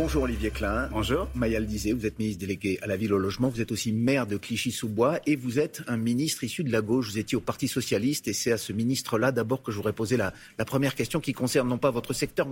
Bonjour Olivier Klein. Bonjour. Mayal disait, vous êtes ministre délégué à la ville au logement, vous êtes aussi maire de Clichy-sous-Bois et vous êtes un ministre issu de la gauche. Vous étiez au Parti Socialiste et c'est à ce ministre-là d'abord que je voudrais poser la, la, première question qui concerne non pas votre secteur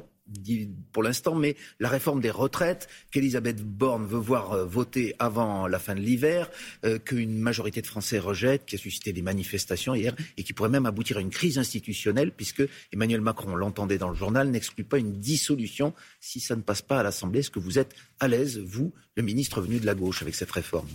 pour l'instant, mais la réforme des retraites qu'Elisabeth Borne veut voir euh, voter avant la fin de l'hiver, euh, qu'une majorité de Français rejette, qui a suscité des manifestations hier et qui pourrait même aboutir à une crise institutionnelle puisque Emmanuel Macron, l'entendait dans le journal, n'exclut pas une dissolution si ça ne passe pas à l'Assemblée. Est-ce que vous êtes à l'aise, vous, le ministre venu de la gauche, avec cette réforme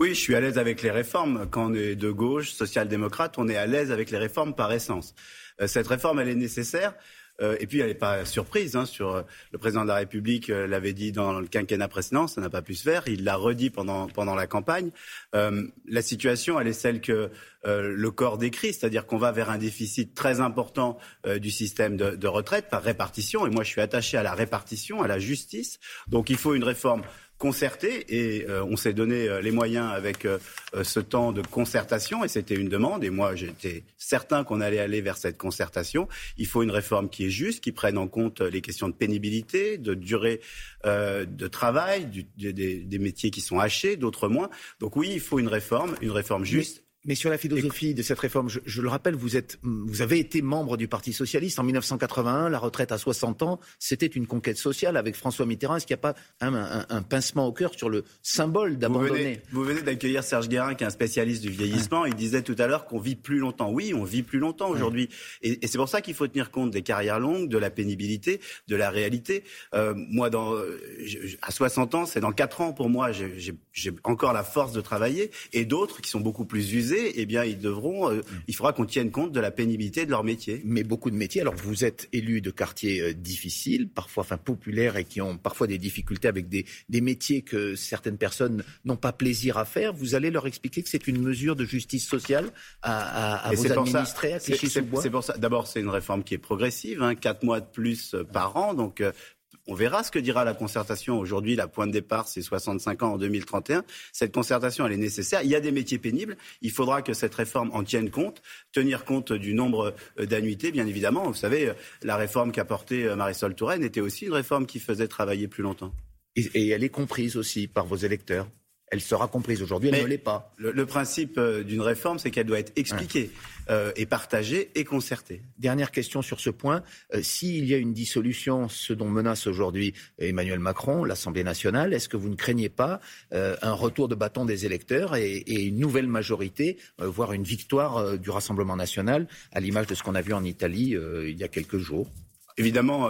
oui, je suis à l'aise avec les réformes. Quand on est de gauche, social-démocrate, on est à l'aise avec les réformes par essence. Euh, cette réforme, elle est nécessaire. Euh, et puis, elle n'est pas surprise. Hein, euh, le président de la République l'avait dit dans le quinquennat précédent, ça n'a pas pu se faire. Il l'a redit pendant pendant la campagne. la situation, elle est celle que le corps décrit, c'est-à-dire qu'on va vers un déficit très important du système de, de retraite par répartition. Et moi, je suis attaché à la répartition, à la justice. Donc, il faut une réforme concerté et euh, on s'est donné euh, les moyens avec euh, ce temps de concertation et c'était une demande et moi j'étais certain qu'on allait aller vers cette concertation. Il faut une réforme qui est juste, qui prenne en compte les questions de pénibilité, de durée de travail, des, métiers qui sont hachés, d'autres moins. Donc oui, il faut une réforme, une réforme juste. Mais sur la philosophie de cette réforme, je, le rappelle, vous, êtes, vous avez été membre du Parti socialiste en 1981. La retraite à 60 ans, c'était une conquête sociale avec François Mitterrand. Est-ce qu'il n'y a pas un, pincement au cœur sur le symbole d'abandonner? Vous venez, d'accueillir Serge Guérin, qui est un spécialiste du vieillissement. Il disait tout à l'heure qu'on vit plus longtemps. Oui, on vit plus longtemps aujourd'hui. Et, c'est pour ça qu'il faut tenir compte des carrières longues, de la pénibilité, de la réalité. Euh, moi, dans, à 60 ans, c'est dans 4 ans pour moi. J'ai encore la force de travailler. Et d'autres qui sont beaucoup plus usés eh bien, ils devront, euh, il faudra qu'on tienne compte de la pénibilité de leur métier. Mais beaucoup de métiers. Alors, vous êtes élu de quartiers euh, difficiles, parfois, enfin, populaires et qui ont parfois des difficultés avec des, des métiers que certaines personnes n'ont pas plaisir à faire. Vous allez leur expliquer que c'est une mesure de justice sociale à, à, vos administrés, à C'est pour ça. D'abord, c'est une réforme qui est progressive, hein, 4 mois de plus euh, par an. Donc, on verra ce que dira la concertation. Aujourd'hui, la pointe de départ, c'est 65 ans en 2031. Cette concertation, elle est nécessaire. Il y a des métiers pénibles. Il faudra que cette réforme en tienne compte, tenir compte du nombre euh, d'annuités, bien évidemment. Vous savez, euh, la réforme qu'a portée euh, Marisol Touraine était aussi une réforme qui faisait travailler plus longtemps. et elle est comprise aussi par vos électeurs elle sera comprise. Aujourd'hui, elle ne l'est pas. Le, principe euh, d'une réforme, c'est qu'elle doit être expliquée euh, et partagée et concertée. Dernière question sur ce point. Euh, s'il y a une dissolution, ce dont menace aujourd'hui Emmanuel Macron, l'Assemblée nationale, est-ce que vous ne craignez pas un retour de bâton des électeurs et, et une nouvelle majorité, voire une victoire du Rassemblement national, à l'image de ce qu'on a vu en Italie il y a quelques jours? Évidemment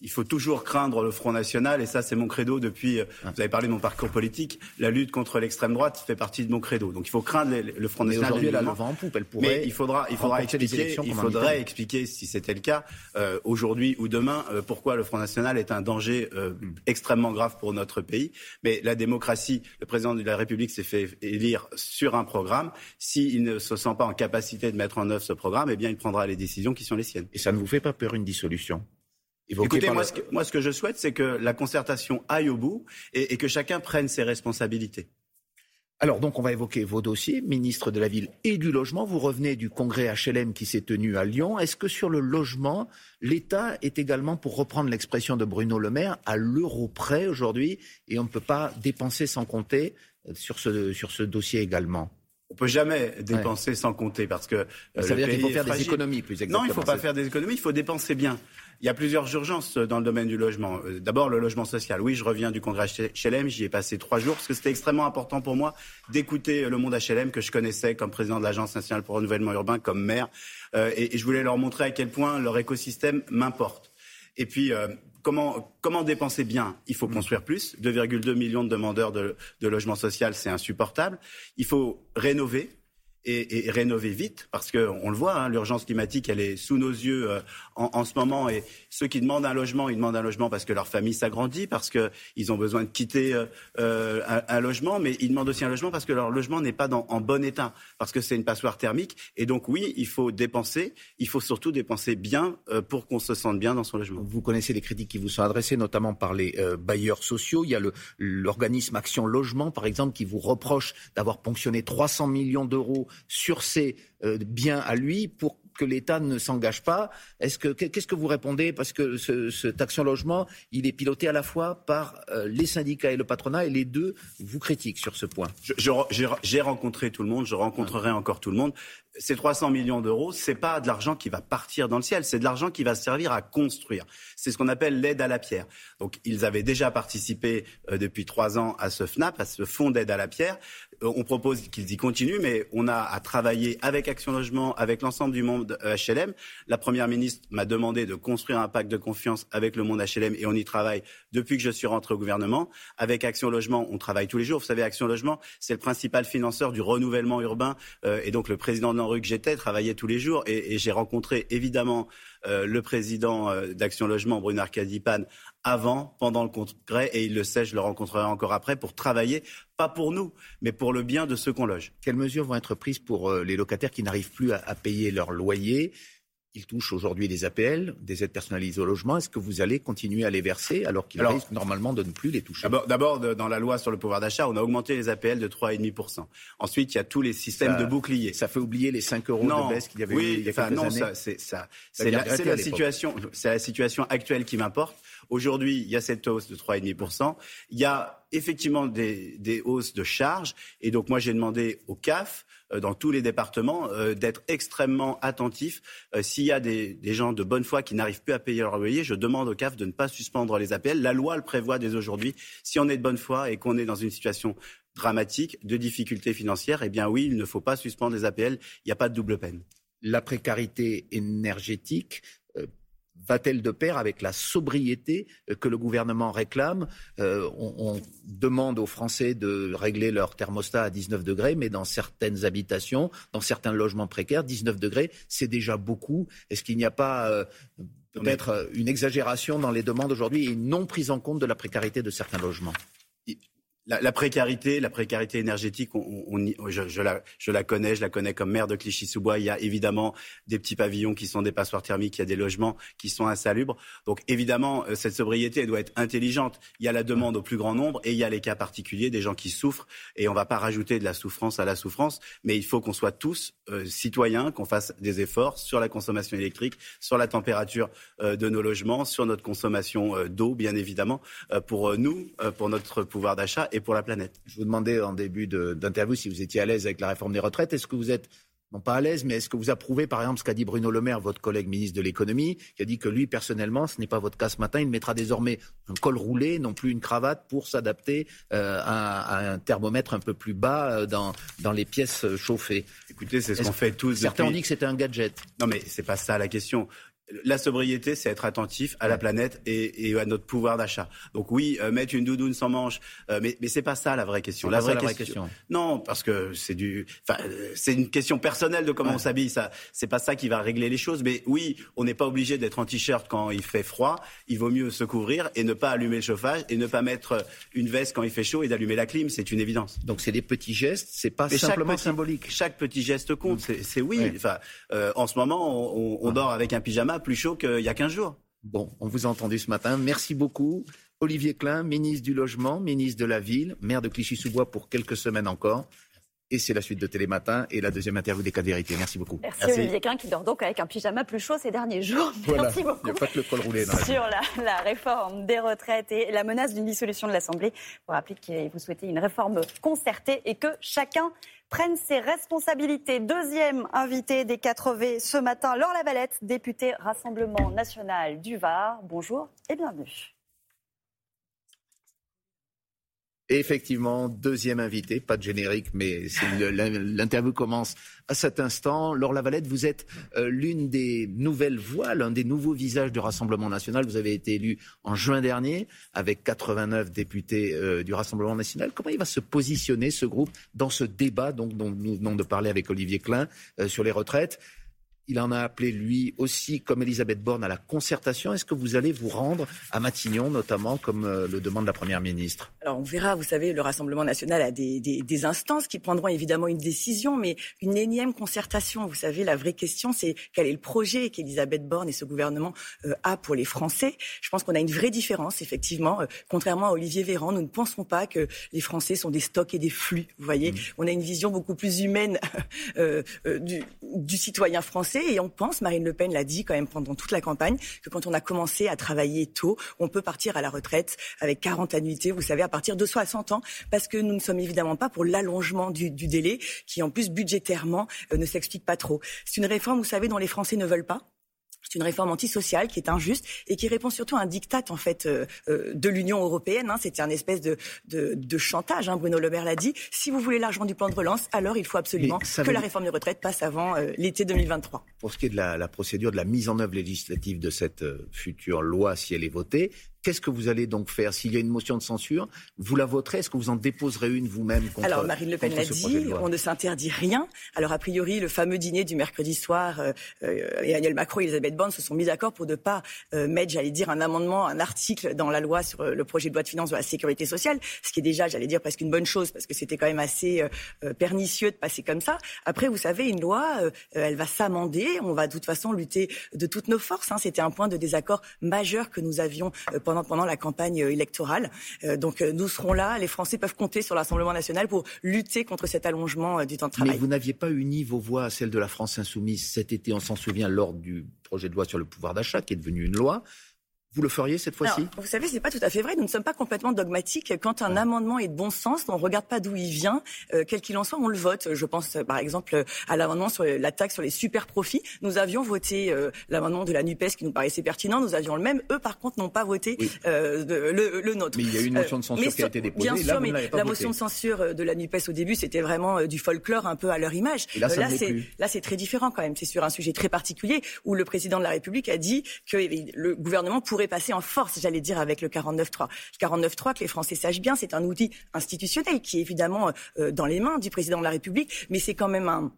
il faut toujours craindre le Front National, et ça, c'est mon credo depuis. Euh, ah. Vous avez parlé de mon parcours politique. La lutte contre l'extrême droite fait partie de mon credo. Donc, il faut craindre le Front National. Aujourd'hui, elle a le vent en poupe. Elle pourrait. Mais il faudra, il faudra expliquer. Il faudrait expliquer, si c'était le cas, euh, aujourd'hui ou demain, euh, pourquoi le Front National est un danger euh, hmm. extrêmement grave pour notre pays. Mais la démocratie, le président de la République s'est fait élire sur un programme. S'il ne se sent pas en capacité de mettre en œuvre ce programme, eh bien, il prendra les décisions qui sont les siennes. Et ça ne vous fait pas peur une dissolution? Écoutez, moi, ce que, moi, ce que je souhaite, c'est que la concertation aille au bout et, que chacun prenne ses responsabilités. Alors donc on va évoquer vos dossiers, ministre de la Ville et du Logement. Vous revenez du congrès HLM qui s'est tenu à Lyon. Est-ce que sur le logement, l'État est également, pour reprendre l'expression de Bruno Le Maire, à l'euro près aujourd'hui et on ne peut pas dépenser sans compter euh, sur ce, sur ce dossier également? On peut jamais dépenser sans compter parce que ça veut dire qu'il faut faire des économies plus exactement. Non, il ne faut pas faire des économies, il faut dépenser bien. Il y a plusieurs urgences dans le domaine du logement. Euh, d'abord, le logement social. Oui, je reviens du congrès HLM, j'y ai passé trois jours parce que c'était extrêmement important pour moi d'écouter le monde HLM que je connaissais comme président de l'Agence nationale pour le renouvellement urbain, comme maire. Euh, et, je voulais leur montrer à quel point leur écosystème m'importe. Et puis, euh, comment, dépenser bien Il faut construire plus. 2,2 millions de demandeurs de, de logement social, c'est insupportable. Il faut rénover et, rénover vite, parce qu'on le voit, hein, l'urgence climatique, elle est sous nos yeux euh, en, ce moment. Et ceux qui demandent un logement, ils demandent un logement parce que leur famille s'agrandit, parce qu'ils ont besoin de quitter euh, euh, un, logement, mais ils demandent aussi un logement parce que leur logement n'est pas en bon état, parce que c'est une passoire thermique. Et donc oui, il faut dépenser, il faut surtout dépenser bien pour qu'on se sente bien dans son logement. Vous connaissez les critiques qui vous sont adressées, notamment par les bailleurs sociaux. Il y a l'organisme Action Logement, par exemple, qui vous reproche d'avoir ponctionné 300 millions d'euros sur ses biens à lui pour que l'État ne s'engage pas. Est-ce que qu'est-ce que vous répondez? Parce que ce, cet action logement, il est piloté à la fois par euh, les syndicats et le patronat, et les deux vous critiquent sur ce point. J'ai rencontré tout le monde, je rencontrerai encore tout le monde ces 300 millions d'euros, c'est pas de l'argent qui va partir dans le ciel, c'est de l'argent qui va servir à construire. C'est ce qu'on appelle l'aide à la pierre. Donc, ils avaient déjà participé euh, depuis trois ans à ce FNAP, à ce fonds d'aide à la pierre. Euh, on propose qu'ils y continuent, mais on a à travailler avec Action Logement, avec l'ensemble du monde HLM. La première ministre m'a demandé de construire un pacte de confiance avec le monde HLM et on y travaille depuis que je suis rentré au gouvernement. Avec Action Logement, on travaille tous les jours. Vous savez, Action Logement, c'est le principal financeur du renouvellement urbain euh, et donc le président de rue que j'étais travaillait tous les jours et, j'ai rencontré évidemment euh, le président euh, d'Action Logement, Bruno Arcadipan, avant, pendant le congrès, et il le sait, je le rencontrerai encore après, pour travailler, pas pour nous, mais pour le bien de ceux qu'on loge. Quelles mesures vont être prises pour euh, les locataires qui n'arrivent plus à payer leur loyer? Il touche aujourd'hui des APL, des aides personnalisées au logement. Est-ce que vous allez continuer à les verser alors qu'il risque normalement de ne plus les toucher? D'abord, dans la loi sur le pouvoir d'achat, on a augmenté les APL de 3,5%. Ensuite, il y a tous les systèmes de boucliers. Ça fait oublier les 5 euros de baisse qu'il y avait eu il y a quelques non, années. c'est ça. C'est la, la situation, c'est la situation actuelle qui m'importe. Aujourd'hui, il y a cette hausse de 3,5%. Il y a effectivement des, hausses de charges. Et donc, moi, j'ai demandé au CAF euh, dans tous les départements euh, d'être extrêmement attentifs. Euh, s'il y a des, gens de bonne foi qui n'arrivent plus à payer leur loyer, je demande au CAF de ne pas suspendre les APL. La loi le prévoit dès aujourd'hui. Si on est de bonne foi et qu'on est dans une situation dramatique de difficultés financières, eh bien oui, il ne faut pas suspendre les APL. Il n'y a pas de double peine. La précarité énergétique, va-t-elle de pair avec la sobriété euh, que le gouvernement réclame? Euh, on, demande aux Français de régler leur thermostat à 19 degrés, mais dans certaines habitations, dans certains logements précaires, 19 degrés, c'est déjà beaucoup. Est-ce qu'il n'y a pas euh, peut-être une exagération dans les demandes aujourd'hui et une non prise en compte de la précarité de certains logements? La, précarité, la précarité énergétique, on, je, la, connais, je la connais comme maire de Clichy-sous-Bois. Il y a évidemment des petits pavillons qui sont des passoires thermiques, il y a des logements qui sont insalubres. Donc évidemment, euh, cette sobriété doit être intelligente. Il y a la demande au plus grand nombre et il y a les cas particuliers des gens qui souffrent. Et on ne va pas rajouter de la souffrance à la souffrance, mais il faut qu'on soit tous euh, citoyens, qu'on fasse des efforts sur la consommation électrique, sur la température euh, de nos logements, sur notre consommation d'eau, bien évidemment, pour nous, pour notre pouvoir d'achat pour la planète. Je vous demandais en début d'interview si vous étiez à l'aise avec la réforme des retraites. Est-ce que vous êtes non pas à l'aise, mais est-ce que vous approuvez par exemple ce qu'a dit Bruno Le Maire, votre collègue ministre de l'économie, qui a dit que lui personnellement, ce n'est pas votre cas ce matin, il mettra désormais un col roulé, non plus une cravate, pour s'adapter euh, à, un thermomètre un peu plus bas euh, dans, dans les pièces chauffées. Écoutez, c'est ce qu'on fait tous. Certains ont dit que c'était un gadget? Non, mais c'est pas ça la question la sobriété, c'est être attentif à la planète et, à notre pouvoir d'achat. Donc oui, euh, mettre une doudoune sans manche, euh, mais, mais c'est pas ça la vraie question. La, vraie, question, Non, parce que c'est du, enfin, euh, c'est une question personnelle de comment on s'habille. Ça, c'est pas ça qui va régler les choses. Mais oui, on n'est pas obligé d'être en t-shirt quand il fait froid. Il vaut mieux se couvrir et ne pas allumer le chauffage et ne pas mettre une veste quand il fait chaud et d'allumer la clim. C'est une évidence. Donc c'est des petits gestes, c'est pas simplement symbolique. Chaque petit geste compte. C'est oui. Enfin, en ce moment, on, on dort avec un pyjama plus chaud qu'il y a 15 jours. Bon, on vous a entendu ce matin. Merci beaucoup. Olivier Klein, ministre du Logement, ministre de la Ville, maire de Clichy-sous-Bois pour quelques semaines encore. Et c'est la suite de Télématin et la deuxième interview des cas de vérité. Merci beaucoup. Merci, Olivier Klein qui dort donc avec un pyjama plus chaud ces derniers jours. Merci beaucoup. Il n'y a pas que le col roulé dans Sur la, la, réforme des retraites et la menace d'une dissolution de l'Assemblée. Pour rappeler que vous souhaitez une réforme concertée et que chacun prenne ses responsabilités. Deuxième invité des 4V ce matin, Laure Lavalette, députée Rassemblement national du Var. Bonjour et bienvenue. Effectivement, deuxième invité, pas de générique, mais l'interview commence à cet instant. Laure Lavalette, vous êtes euh, l'une des nouvelles voix, l'un des nouveaux visages du Rassemblement national. Vous avez été élu en juin dernier avec 89 députés euh, du Rassemblement national. Comment il va se positionner, ce groupe, dans ce débat dont nous venons de parler avec Olivier Klein euh, sur les retraites? Il en a appelé lui aussi, comme Elisabeth Borne, à la concertation. Est-ce que vous allez vous rendre à Matignon, notamment, comme le demande la Première ministre? Alors on verra, vous savez, le Rassemblement national a des, instances qui prendront évidemment une décision, mais une énième concertation. Vous savez, la vraie question, c'est quel est le projet qu'Elisabeth Borne et ce gouvernement euh, a pour les Français. Je pense qu'on a une vraie différence, effectivement. Euh, contrairement à Olivier Véran, nous ne pensons pas que les Français sont des stocks et des flux. Vous voyez, mmh. on a une vision beaucoup plus humaine du, du citoyen français et on pense, Marine Le Pen l'a dit quand même pendant toute la campagne, que quand on a commencé à travailler tôt, on peut partir à la retraite avec 40 annuités, vous savez, à partir de 60 ans, parce que nous ne sommes évidemment pas pour l'allongement du, délai, qui en plus budgétairement euh, ne s'explique pas trop. C'est une réforme, vous savez, dont les Français ne veulent pas. C'est une réforme antisociale qui est injuste et qui répond surtout à un diktat en fait euh, euh, de l'Union européenne. Hein. C'était un espèce de, de, chantage. Hein. Bruno Le Maire l'a dit. Si vous voulez l'argent du plan de relance, alors il faut absolument que la réforme des retraites passe avant euh, l'été 2023. Pour ce qui est de la, la, procédure de la mise en œuvre législative de cette future loi, si elle est votée, Qu'est-ce que vous allez donc faire S'il y a une motion de censure, vous la voterez Est-ce que vous en déposerez une vous-même contre Alors Marine Le Pen l'a dit, on ne s'interdit rien. Alors a priori, le fameux dîner du mercredi soir, euh, euh, Emmanuel Macron et Elisabeth Borne se sont mis d'accord pour ne pas euh, mettre, j'allais dire, un amendement, un article dans la loi sur le projet de loi de finances de la sécurité sociale, ce qui est déjà, j'allais dire, presque une bonne chose parce que c'était quand même assez pernicieux de passer comme ça. Après, vous savez, une loi, elle va s'amender. On va de toute façon lutter de toutes nos forces. Hein. C'était un point de désaccord majeur que nous avions pendant, la campagne euh, électorale. Euh, donc euh, nous serons là. Les Français peuvent compter sur l'Assemblement national pour lutter contre cet allongement du temps de travail. Mais vous n'aviez pas uni vos voix à celle de la France insoumise cet été, on s'en souvient, lors du projet de loi sur le pouvoir d'achat, qui est devenu une loi. Vous le feriez cette fois-ci? Vous savez, c'est pas tout à fait vrai. Nous ne sommes pas complètement dogmatiques. Quand un amendement est de bon sens, on ne regarde pas d'où il vient, euh, quel qu'il en soit, on le vote. Je pense, par exemple, à l'amendement sur la taxe sur les super profits. Nous avions voté euh, l'amendement de la Nupes qui nous paraissait pertinent. Nous avions le même. Eux, par contre, n'ont pas voté euh, le, le, nôtre. Mais il y a eu une motion de censure qui a été déposée. Bien sûr, mais la motion de censure de la Nupes au début, c'était vraiment du folklore un peu à leur image. là, là c'est très différent quand même. C'est sur un sujet très particulier où le président de la République a dit que le gouvernement pourrait passer en force j'allais dire, avec le 49.3. Le 49.3, que les Français sachent bien, c'est un outil institutionnel qui est évidemment euh, dans les mains du président de la République, mais c'est quand même un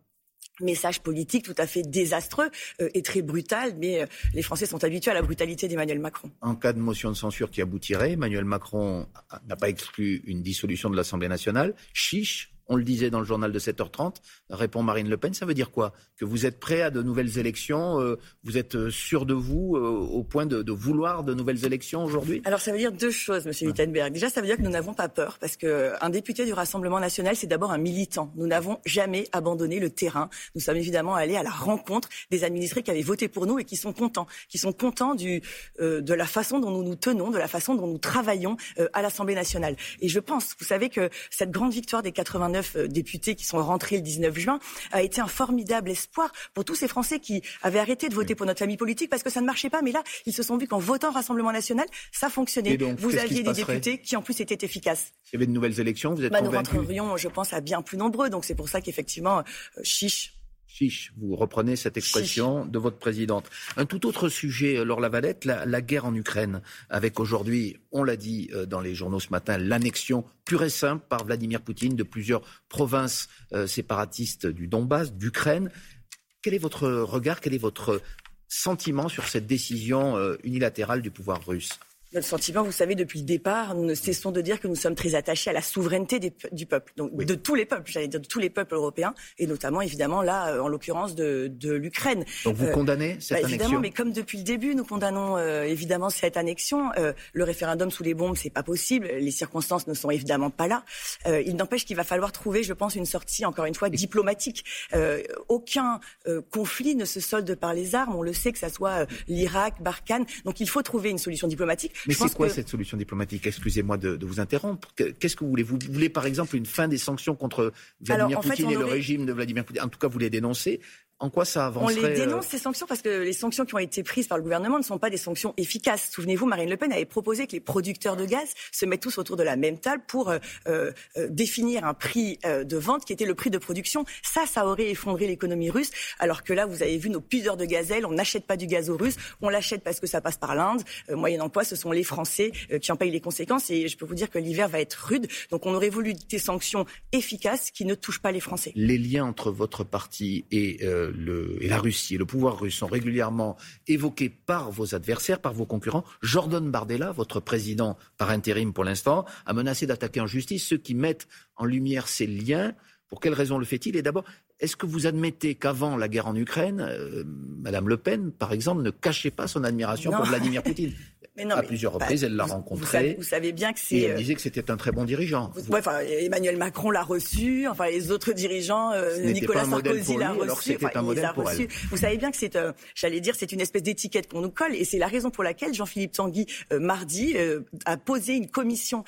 message politique tout à fait désastreux euh, et très brutal, mais euh, les Français sont habitués à la brutalité d'Emmanuel Macron. En cas de motion de censure qui aboutirait, Emmanuel Macron n'a pas exclu une dissolution de l'Assemblée nationale. Chiche on le disait dans le journal de 7h30, répond Marine Le Pen. Ça veut dire quoi? Que vous êtes prêt à de nouvelles élections euh, Vous êtes euh, sûr de vous euh, au point de, vouloir de nouvelles élections aujourd'hui? Alors ça veut dire deux choses, Monsieur Wittenberg. Déjà, ça veut dire que nous n'avons pas peur, parce qu'un député du Rassemblement national, c'est d'abord un militant. Nous n'avons jamais abandonné le terrain. Nous sommes évidemment allés à la rencontre des administrés qui avaient voté pour nous et qui sont contents, qui sont contents du, de la façon dont nous nous tenons, de la façon dont nous travaillons à l'Assemblée nationale. Et je pense, vous savez que cette grande victoire des 89 euh, députés qui sont rentrés le 19 juin a été un formidable espoir pour tous ces Français qui avaient arrêté de voter pour notre famille politique parce que ça ne marchait pas. Mais là, ils se sont vus qu'en votant Rassemblement national, ça fonctionnait. vous aviez des députés qui en plus étaient efficaces. S'il y avait de nouvelles élections, vous êtes bah, Nous rentrerions, je pense, à bien plus nombreux. Donc c'est pour ça qu'effectivement, euh, chiche chiche. Vous reprenez cette expression de votre présidente. Un tout autre sujet, Laure Lavalette, la, la guerre en Ukraine, avec aujourd'hui, on l'a dit euh, dans les journaux ce matin, l'annexion pure et simple par Vladimir Poutine de plusieurs provinces euh, séparatistes du Donbass, d'Ukraine. Quel est votre regard, quel est votre sentiment sur cette décision euh, unilatérale du pouvoir russe? Notre sentiment, vous savez, depuis le départ, nous ne cessons de dire que nous sommes très attachés à la souveraineté du peuple, donc de tous les peuples, j'allais dire de tous les peuples européens, et notamment évidemment là, euh, en l'occurrence de, de l'Ukraine. Donc vous euh, condamnez cette bah, annexion Évidemment, mais comme depuis le début, nous condamnons euh, évidemment cette annexion. le référendum sous les bombes, c'est pas possible. Les circonstances ne sont évidemment pas là. il n'empêche qu'il va falloir trouver, je pense, une sortie encore une fois diplomatique. aucun conflit ne se solde par les armes. On le sait que ça soit l'Irak, Barkhane. Donc il faut trouver une solution diplomatique. Mais c'est quoi cette solution diplomatique? Excusez-moi de, vous interrompre. Qu'est-ce que vous voulez? Vous voulez par exemple une fin des sanctions contre Vladimir Poutine et le régime de Vladimir Poutine? En tout cas, vous les dénoncez. En quoi ça avancerait On les dénonce, euh, ces sanctions, parce que les sanctions qui ont été prises par le gouvernement ne sont pas des sanctions efficaces. Souvenez-vous, Marine Le Pen avait proposé que les producteurs de gaz se mettent tous autour de la même table pour euh, euh, définir un prix de vente qui était le prix de production. Ça, ça aurait effondré l'économie russe. Alors que là, vous avez vu nos pudeurs de gazelle, on n'achète pas du gaz aux Russes, on l'achète parce que ça passe par l'Inde. moyennant quoi, ce sont les Français qui en payent les conséquences. Et je peux vous dire que l'hiver va être rude. Donc on aurait voulu des sanctions efficaces qui ne touchent pas les Français. Les liens entre votre parti et le, et la Russie et le pouvoir russe sont régulièrement évoqués par vos adversaires, par vos concurrents, Jordan Bardella, votre président par intérim pour l'instant, a menacé d'attaquer en justice ceux qui mettent en lumière ces liens. Pour quelles raisons le fait-il? Et d'abord, est-ce que vous admettez qu'avant la guerre en Ukraine, euh, Madame Le Pen, par exemple, ne cachait pas son admiration pour Vladimir Poutine? mais non, à plusieurs reprises, elle l'a rencontré. Vous savez, bien que c'est. Et elle euh, disait que c'était un très bon dirigeant. enfin, Emmanuel Macron l'a reçu. Enfin, les autres dirigeants, euh, Nicolas Sarkozy l'a reçu. Enfin, un modèle pour elle. Vous savez bien que c'est, euh, j'allais dire, c'est une espèce d'étiquette qu'on nous colle, et c'est la raison pour laquelle Jean-Philippe Tanguy mardi a posé une commission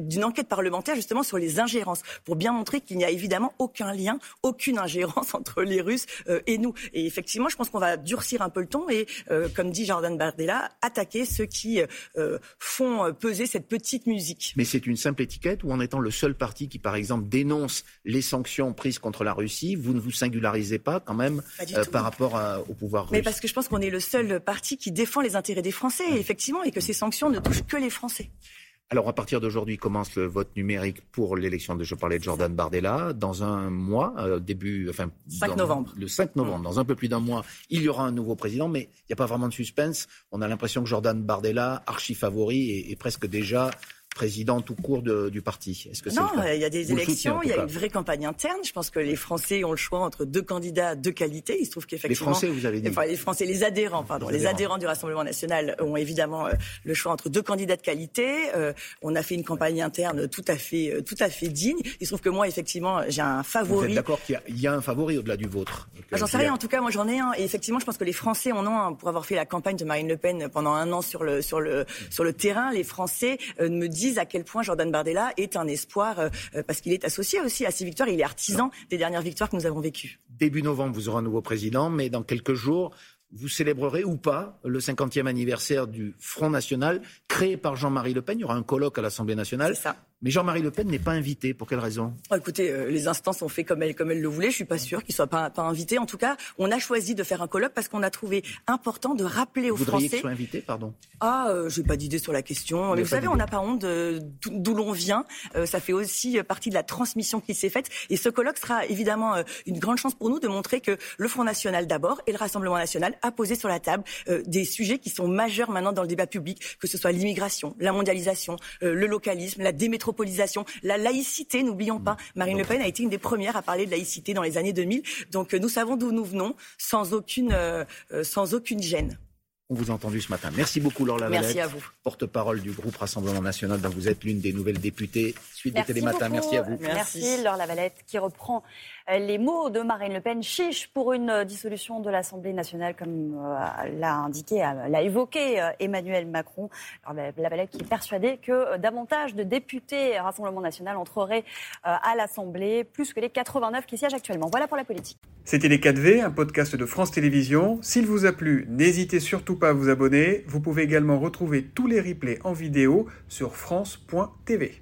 d'une enquête parlementaire justement sur les ingérences pour bien montrer qu'il n'y a évidemment aucun lien, aucune ingérence entre les Russes et nous. Et effectivement, je pense qu'on va durcir un peu le ton et, comme dit Jordan Bardella, attaquer ceux qui euh, font peser cette petite musique. Mais c'est une simple étiquette ou en étant le seul parti qui, par exemple, dénonce les sanctions prises contre la Russie, vous ne vous singularisez pas quand même euh, par rapport au pouvoir russe Mais parce que je pense qu'on est le seul parti qui défend les intérêts des Français, effectivement, et que ces sanctions ne touchent que les Français. Alors à partir d'aujourd'hui commence le vote numérique pour l'élection de je parlais de Jordan Bardella. Dans un mois, euh, début, enfin 5 novembre. Le 5 novembre, dans un peu plus d'un mois, il y aura un nouveau président, mais il n'y a pas vraiment de suspense. On a l'impression que Jordan Bardella, archi favori, est presque déjà président tout court du parti. Est-ce que non, il y a des élections, il y a une vraie campagne interne. Je pense que les Français ont le choix entre deux candidats de qualité. Il se trouve qu'effectivement, les Français, vous avez dit, enfin les Français, les adhérents, pardon, les, adhérents. du Rassemblement national ont évidemment euh, le choix entre deux candidats de qualité. Euh, on a fait une campagne interne tout à fait, euh, tout à fait digne. Il se trouve que moi, effectivement, j'ai un favori. Vous êtes d'accord qu'il y, a un favori au-delà du vôtre ah, J'en sais rien. En tout cas, moi, j'en ai un. Et effectivement, je pense que les Français en ont un pour avoir fait la campagne de Marine Le Pen pendant un an sur le sur le sur le terrain. Les Français me disent à quel point Jordan Bardella est un espoir euh, euh, parce qu'il est associé aussi à ces victoires. Il est artisan des dernières victoires que nous avons vécues. Début novembre, vous aurez un nouveau président, mais dans quelques jours, vous célébrerez ou pas le 50e anniversaire du Front National créé par Jean-Marie Le Pen. Il y aura un colloque à l'Assemblée nationale. Mais Jean-Marie Le Pen n'est pas invité. Pour quelle raison? Oh, Écoutez, euh, les instances ont fait comme elles, comme elles le voulaient. Je suis pas sûre qu'il soit pas, pas invité. En tout cas, on a choisi de faire un colloque parce qu'on a trouvé important de rappeler aux vous Français. Vous qu'il soit invité, pardon? Ah, euh, j'ai pas d'idée sur la question. Mais vous savez, on n'a pas honte d'où l'on vient. Euh, ça fait aussi partie de la transmission qui s'est faite. Et ce colloque sera évidemment euh, une grande chance pour nous de montrer que le Front National d'abord et le Rassemblement National a posé sur la table des sujets qui sont majeurs maintenant dans le débat public, que ce soit l'immigration, la mondialisation, le localisme, la démétropolisation, la laïcité, n'oublions pas. Marine Le Pen a été une des premières à parler de laïcité dans les années 2000. Donc euh, nous savons d'où nous venons sans aucune, euh, euh, sans aucune gêne. On vous a entendu ce matin. Merci beaucoup, Laure Lavalette. Merci à vous. Porte-parole du groupe Rassemblement National, dont vous êtes l'une des nouvelles députées. Suite des Télématins. Merci à vous. Merci, Merci Laure Lavalette, qui reprend euh, les mots de Marine Le Pen. Chiche pour une euh, dissolution de l'Assemblée nationale, comme euh, l'a indiqué, l'a évoqué Emmanuel Macron. Alors, Lavalette qui est persuadé que davantage de députés Rassemblement national entreraient à l'Assemblée, plus que les 89 qui siègent actuellement. Voilà pour la politique. C'était Les 4V, un podcast de France Télévisions. S'il vous a plu, n'hésitez surtout vous. Vous pouvez également retrouver tous les replays en vidéo sur France.tv.